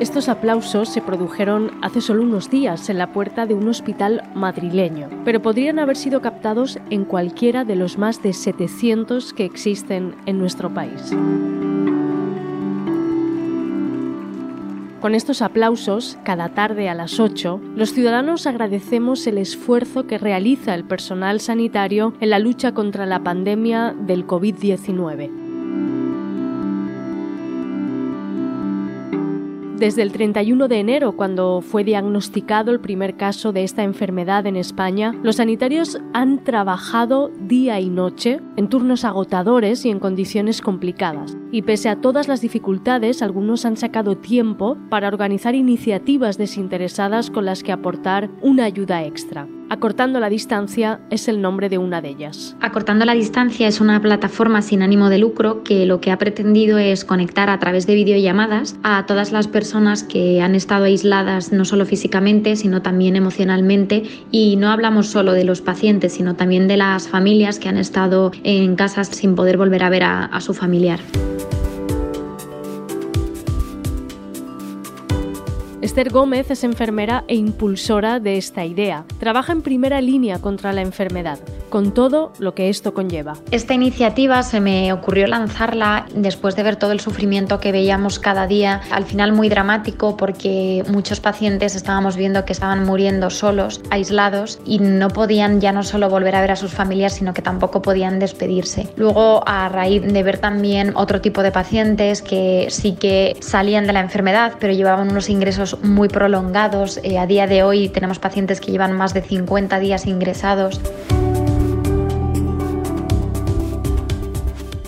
Estos aplausos se produjeron hace solo unos días en la puerta de un hospital madrileño, pero podrían haber sido captados en cualquiera de los más de 700 que existen en nuestro país. Con estos aplausos, cada tarde a las 8, los ciudadanos agradecemos el esfuerzo que realiza el personal sanitario en la lucha contra la pandemia del COVID-19. Desde el 31 de enero, cuando fue diagnosticado el primer caso de esta enfermedad en España, los sanitarios han trabajado día y noche en turnos agotadores y en condiciones complicadas. Y pese a todas las dificultades, algunos han sacado tiempo para organizar iniciativas desinteresadas con las que aportar una ayuda extra. Acortando la distancia es el nombre de una de ellas. Acortando la distancia es una plataforma sin ánimo de lucro que lo que ha pretendido es conectar a través de videollamadas a todas las personas que han estado aisladas no solo físicamente, sino también emocionalmente. Y no hablamos solo de los pacientes, sino también de las familias que han estado en casas sin poder volver a ver a, a su familiar. Esther Gómez es enfermera e impulsora de esta idea. Trabaja en primera línea contra la enfermedad, con todo lo que esto conlleva. Esta iniciativa se me ocurrió lanzarla después de ver todo el sufrimiento que veíamos cada día, al final muy dramático porque muchos pacientes estábamos viendo que estaban muriendo solos, aislados y no podían ya no solo volver a ver a sus familias, sino que tampoco podían despedirse. Luego, a raíz de ver también otro tipo de pacientes que sí que salían de la enfermedad, pero llevaban unos ingresos muy prolongados. Eh, a día de hoy tenemos pacientes que llevan más de 50 días ingresados.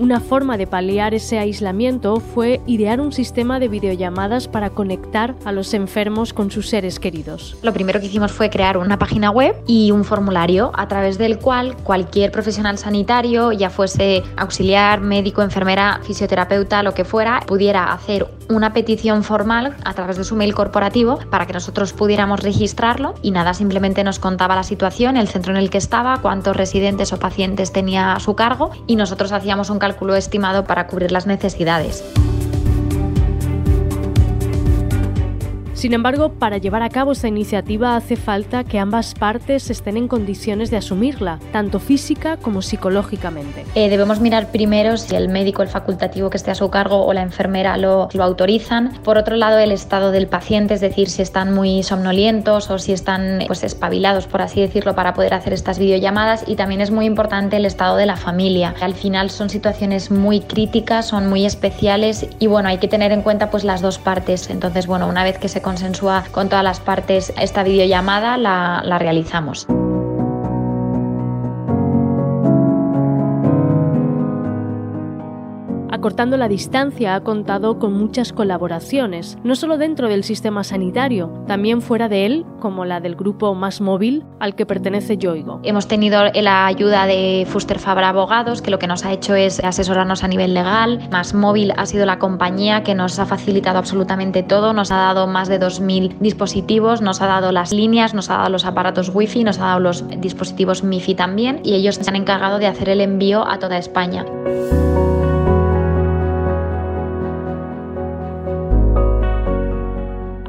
Una forma de paliar ese aislamiento fue idear un sistema de videollamadas para conectar a los enfermos con sus seres queridos. Lo primero que hicimos fue crear una página web y un formulario a través del cual cualquier profesional sanitario, ya fuese auxiliar, médico, enfermera, fisioterapeuta, lo que fuera, pudiera hacer una petición formal a través de su mail corporativo para que nosotros pudiéramos registrarlo y nada, simplemente nos contaba la situación, el centro en el que estaba, cuántos residentes o pacientes tenía a su cargo y nosotros hacíamos un cálculo estimado para cubrir las necesidades. Sin embargo, para llevar a cabo esta iniciativa hace falta que ambas partes estén en condiciones de asumirla, tanto física como psicológicamente. Eh, debemos mirar primero si el médico, el facultativo que esté a su cargo o la enfermera lo, lo autorizan. Por otro lado, el estado del paciente, es decir, si están muy somnolientos o si están pues, espabilados, por así decirlo, para poder hacer estas videollamadas. Y también es muy importante el estado de la familia. Al final son situaciones muy críticas, son muy especiales y bueno, hay que tener en cuenta pues las dos partes. Entonces, bueno, una vez que se consensúa con todas las partes esta videollamada, la, la realizamos. Acortando la distancia ha contado con muchas colaboraciones, no solo dentro del sistema sanitario, también fuera de él, como la del grupo Más Móvil, al que pertenece Yoigo. Hemos tenido la ayuda de Fuster Fabra Abogados, que lo que nos ha hecho es asesorarnos a nivel legal. Más Móvil ha sido la compañía que nos ha facilitado absolutamente todo, nos ha dado más de 2.000 dispositivos, nos ha dado las líneas, nos ha dado los aparatos Wi-Fi, nos ha dado los dispositivos MiFi también y ellos se han encargado de hacer el envío a toda España.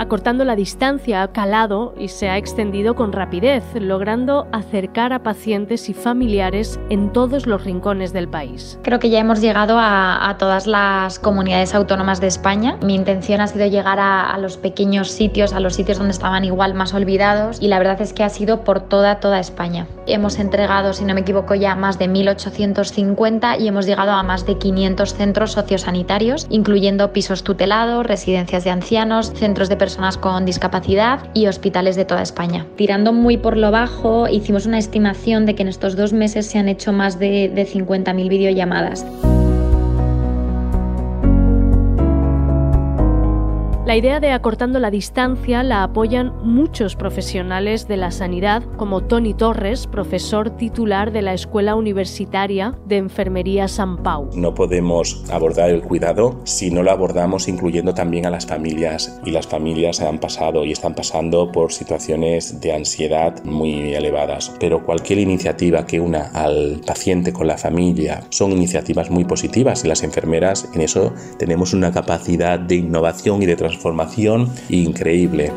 Acortando la distancia ha calado y se ha extendido con rapidez, logrando acercar a pacientes y familiares en todos los rincones del país. Creo que ya hemos llegado a, a todas las comunidades autónomas de España. Mi intención ha sido llegar a, a, los pequeños sitios, a los sitios donde estaban igual más olvidados y la verdad es que ha sido por toda, toda España. Hemos entregado, si no me equivoco, ya más de 1.850 y hemos llegado a más de 500 centros sociosanitarios, incluyendo pisos tutelados, residencias de ancianos, centros de personas personas con discapacidad y hospitales de toda España. Tirando muy por lo bajo, hicimos una estimación de que en estos dos meses se han hecho más de, de 50.000 videollamadas. La idea de acortando la distancia la apoyan muchos profesionales de la sanidad, como Tony Torres, profesor titular de la Escuela Universitaria de Enfermería San Pau. No podemos abordar el cuidado si no lo abordamos incluyendo también a las familias. Y las familias han pasado y están pasando por situaciones de ansiedad muy elevadas. Pero cualquier iniciativa que una al paciente con la familia son iniciativas muy positivas y las enfermeras en eso tenemos una capacidad de innovación y de transformación transformación increíble.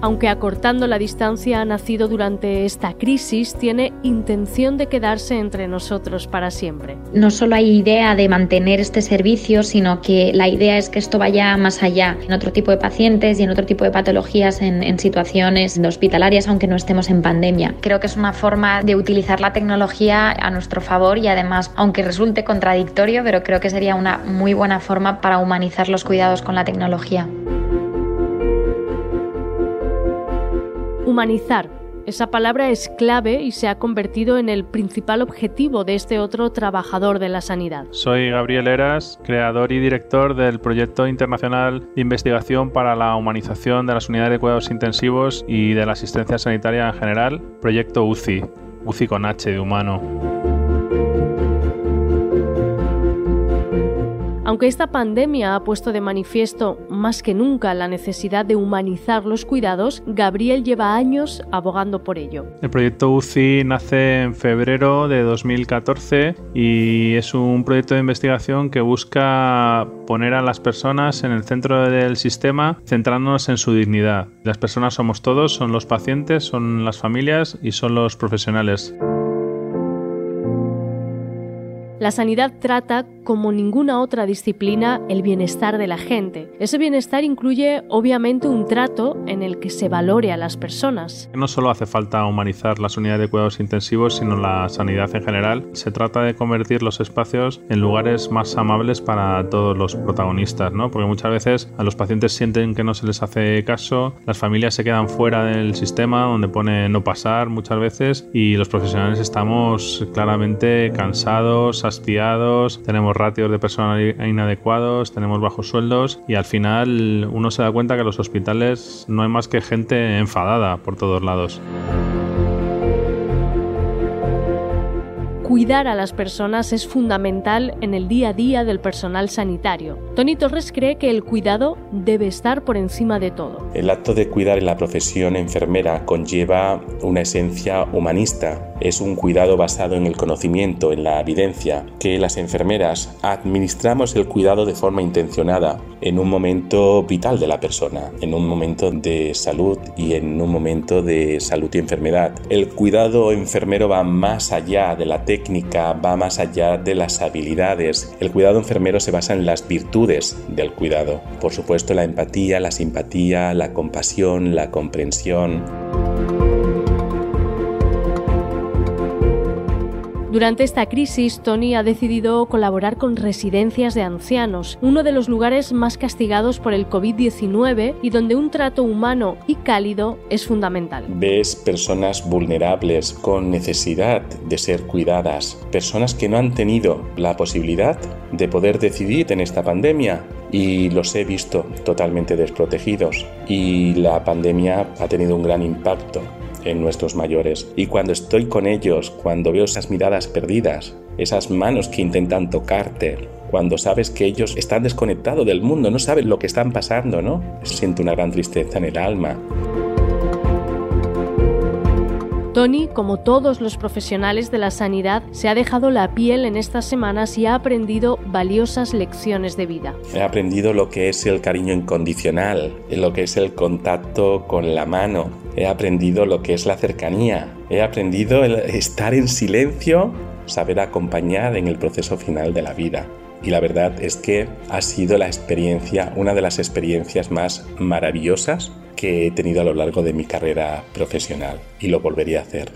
Aunque acortando la distancia ha nacido durante esta crisis, tiene intención de quedarse entre nosotros para siempre. No solo hay idea de mantener este servicio, sino que la idea es que esto vaya más allá, en otro tipo de pacientes y en otro tipo de patologías, en, en situaciones hospitalarias, aunque no estemos en pandemia. Creo que es una forma de utilizar la tecnología a nuestro favor y además, aunque resulte contradictorio, pero creo que sería una muy buena forma para humanizar los cuidados con la tecnología. Humanizar. Esa palabra es clave y se ha convertido en el principal objetivo de este otro trabajador de la sanidad. Soy Gabriel Eras, creador y director del proyecto internacional de investigación para la humanización de las unidades de cuidados intensivos y de la asistencia sanitaria en general, proyecto UCI, UCI con H de humano. Aunque esta pandemia ha puesto de manifiesto más que nunca la necesidad de humanizar los cuidados, Gabriel lleva años abogando por ello. El proyecto UCI nace en febrero de 2014 y es un proyecto de investigación que busca poner a las personas en el centro del sistema centrándonos en su dignidad. Las personas somos todos, son los pacientes, son las familias y son los profesionales. La sanidad trata, como ninguna otra disciplina, el bienestar de la gente. Ese bienestar incluye, obviamente, un trato en el que se valore a las personas. No solo hace falta humanizar las unidades de cuidados intensivos, sino la sanidad en general. Se trata de convertir los espacios en lugares más amables para todos los protagonistas, ¿no? Porque muchas veces a los pacientes sienten que no se les hace caso, las familias se quedan fuera del sistema donde pone no pasar muchas veces y los profesionales estamos claramente cansados, hastiados, tenemos ratios de personal inadecuados, tenemos bajos sueldos y al final uno se da cuenta que en los hospitales no hay más que gente enfadada por todos lados. Cuidar a las personas es fundamental en el día a día del personal sanitario. Tony Torres cree que el cuidado debe estar por encima de todo. El acto de cuidar en la profesión enfermera conlleva una esencia humanista. Es un cuidado basado en el conocimiento, en la evidencia, que las enfermeras administramos el cuidado de forma intencionada en un momento vital de la persona, en un momento de salud y en un momento de salud y enfermedad. El cuidado enfermero va más allá de la técnica, va más allá de las habilidades. El cuidado enfermero se basa en las virtudes del cuidado. Por supuesto, la empatía, la simpatía, la compasión, la comprensión. Durante esta crisis, Tony ha decidido colaborar con residencias de ancianos, uno de los lugares más castigados por el COVID-19 y donde un trato humano y cálido es fundamental. Ves personas vulnerables con necesidad de ser cuidadas, personas que no han tenido la posibilidad de poder decidir en esta pandemia y los he visto totalmente desprotegidos y la pandemia ha tenido un gran impacto en nuestros mayores. Y cuando estoy con ellos, cuando veo esas miradas perdidas, esas manos que intentan tocarte, cuando sabes que ellos están desconectados del mundo, no saben lo que están pasando, ¿no? Siento una gran tristeza en el alma. Tony, como todos los profesionales de la sanidad, se ha dejado la piel en estas semanas y ha aprendido valiosas lecciones de vida. He aprendido lo que es el cariño incondicional, lo que es el contacto con la mano, he aprendido lo que es la cercanía, he aprendido el estar en silencio, saber acompañar en el proceso final de la vida. Y la verdad es que ha sido la experiencia, una de las experiencias más maravillosas que he tenido a lo largo de mi carrera profesional y lo volvería a hacer.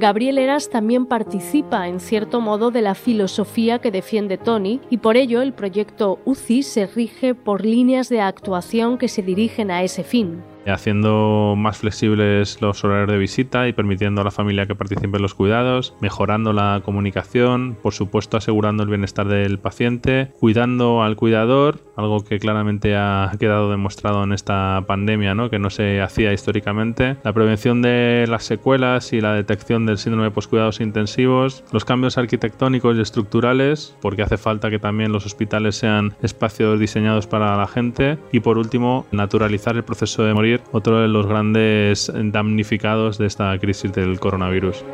Gabriel Eras también participa en cierto modo de la filosofía que defiende Tony y por ello el proyecto UCI se rige por líneas de actuación que se dirigen a ese fin. Haciendo más flexibles los horarios de visita y permitiendo a la familia que participe en los cuidados, mejorando la comunicación, por supuesto asegurando el bienestar del paciente, cuidando al cuidador, algo que claramente ha quedado demostrado en esta pandemia, que no se hacía históricamente, la prevención de las secuelas y la detección del síndrome de poscuidados intensivos, los cambios arquitectónicos y estructurales, porque hace falta que también los hospitales sean espacios diseñados para la gente. Y por último naturalizar el proceso de morir, otro de los grandes damnificados de esta crisis del coronavirus.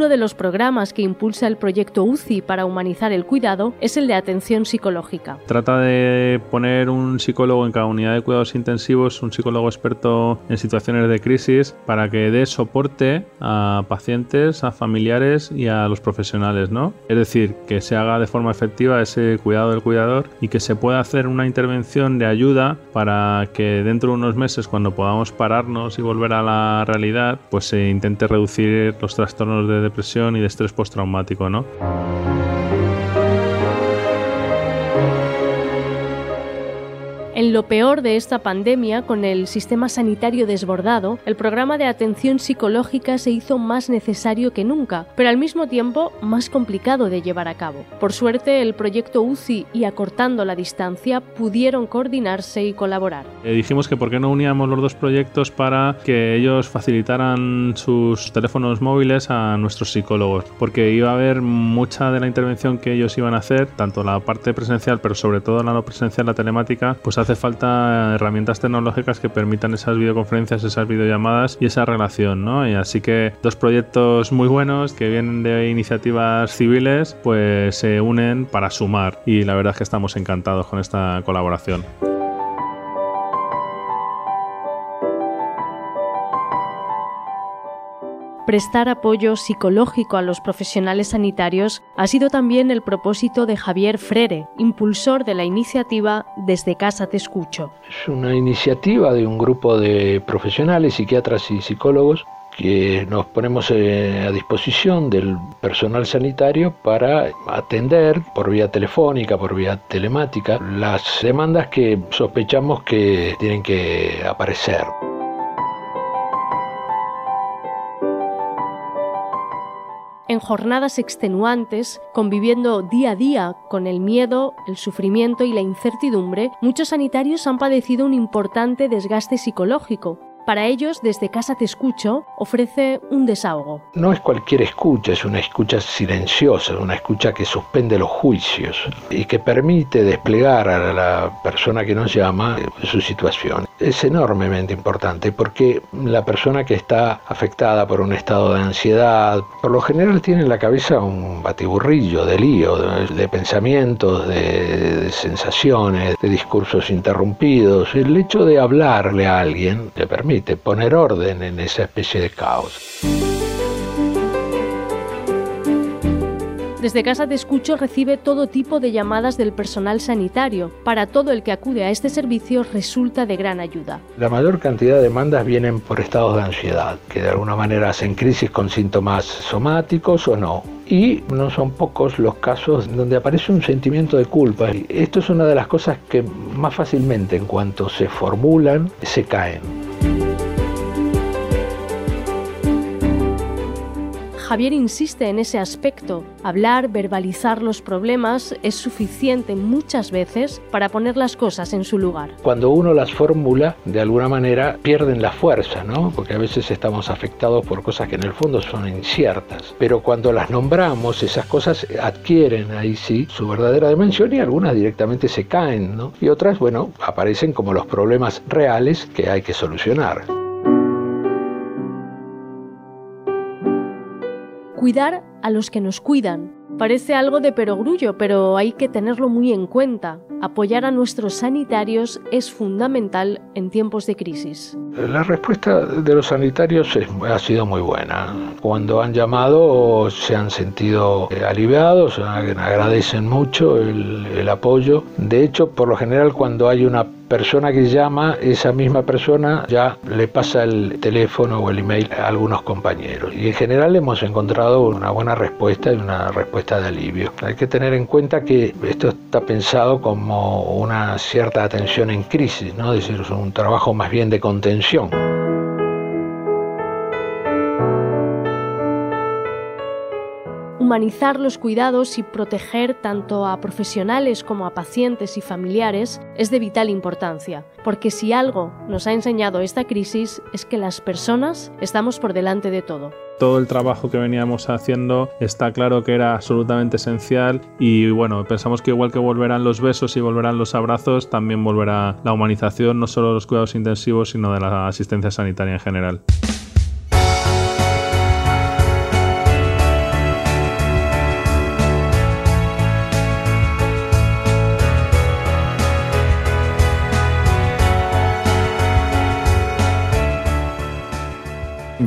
Uno de los programas que impulsa el proyecto UCI para humanizar el cuidado es el de atención psicológica. Trata de poner un psicólogo en cada unidad de cuidados intensivos, un psicólogo experto en situaciones de crisis, para que dé soporte a pacientes, a familiares y a los profesionales, ¿no? Es decir, que se haga de forma efectiva ese cuidado del cuidador y que se pueda hacer una intervención de ayuda para que dentro de unos meses, cuando podamos pararnos y volver a la realidad, pues se intente reducir los trastornos de depresión y de estrés postraumático, ¿no? En lo peor de esta pandemia, con el sistema sanitario desbordado, el programa de atención psicológica se hizo más necesario que nunca, pero al mismo tiempo más complicado de llevar a cabo. Por suerte, el proyecto UCI y Acortando la Distancia pudieron coordinarse y colaborar. Eh, dijimos que por qué no uníamos los dos proyectos para que ellos facilitaran sus teléfonos móviles a nuestros psicólogos, porque iba a haber mucha de la intervención que ellos iban a hacer, tanto la parte presencial, pero sobre todo la no presencial, la telemática, pues hace falta herramientas tecnológicas que permitan esas videoconferencias, esas videollamadas y esa relación, ¿no? Y así que dos proyectos muy buenos que vienen de iniciativas civiles, pues se unen para sumar y la verdad es que estamos encantados con esta colaboración. Prestar apoyo psicológico a los profesionales sanitarios ha sido también el propósito de Javier Frere, impulsor de la iniciativa Desde Casa Te Escucho. Es una iniciativa de un grupo de profesionales, psiquiatras y psicólogos que nos ponemos eh, a disposición del personal sanitario para atender por vía telefónica, por vía telemática, las demandas que sospechamos que tienen que aparecer. En jornadas extenuantes, conviviendo día a día con el miedo, el sufrimiento y la incertidumbre, muchos sanitarios han padecido un importante desgaste psicológico, para ellos, desde Casa Te Escucho, ofrece un desahogo. No es cualquier escucha, es una escucha silenciosa, una escucha que suspende los juicios y que permite desplegar a la persona que nos llama su situación. Es enormemente importante porque la persona que está afectada por un estado de ansiedad, por lo general tiene en la cabeza un batiburrillo de lío, de, pensamientos, de, de sensaciones, de discursos interrumpidos. El hecho de hablarle a alguien le permite poner orden en esa especie de caos. Desde Casa de Escucho recibe todo tipo de llamadas del personal sanitario. Para todo el que acude a este servicio resulta de gran ayuda. La mayor cantidad de demandas vienen por estados de ansiedad, que de alguna manera hacen crisis con síntomas somáticos o no. Y no son pocos los casos donde aparece un sentimiento de culpa. Esto es una de las cosas que más fácilmente en cuanto se formulan se caen. Javier insiste en ese aspecto. Hablar, verbalizar los problemas es suficiente muchas veces para poner las cosas en su lugar. Cuando uno las formula, de alguna manera pierden la fuerza, ¿no? Porque a veces estamos afectados por cosas que en el fondo son inciertas. Pero cuando las nombramos, esas cosas adquieren ahí sí su verdadera dimensión y algunas directamente se caen, ¿no? Y otras, bueno, aparecen como los problemas reales que hay que solucionar. Cuidar a los que nos cuidan. Parece algo de perogrullo, pero hay que tenerlo muy en cuenta. Apoyar a nuestros sanitarios es fundamental en tiempos de crisis. La respuesta de los sanitarios ha sido muy buena. Cuando han llamado se han sentido eh, aliviados, agradecen mucho el, el apoyo. De hecho, por lo general cuando hay una persona que llama, esa misma persona ya le pasa el teléfono o el email a algunos compañeros. Y en general hemos encontrado una buena respuesta y una respuesta de alivio. Hay que tener en cuenta que esto está pensado una cierta atención en crisis, ¿no? es decir, es un trabajo más bien de contención. Humanizar los cuidados y proteger tanto a profesionales como a pacientes y familiares es de vital importancia, porque si algo nos ha enseñado esta crisis es que las personas estamos por delante de todo todo el trabajo que veníamos haciendo está claro que era absolutamente esencial y bueno, pensamos que igual que volverán los besos y volverán los abrazos, también volverá la humanización no solo de los cuidados intensivos, sino de la asistencia sanitaria en general.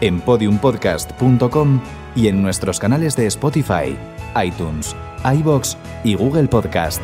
en podiumpodcast.com y en nuestros canales de Spotify, iTunes, iBox y Google Podcast.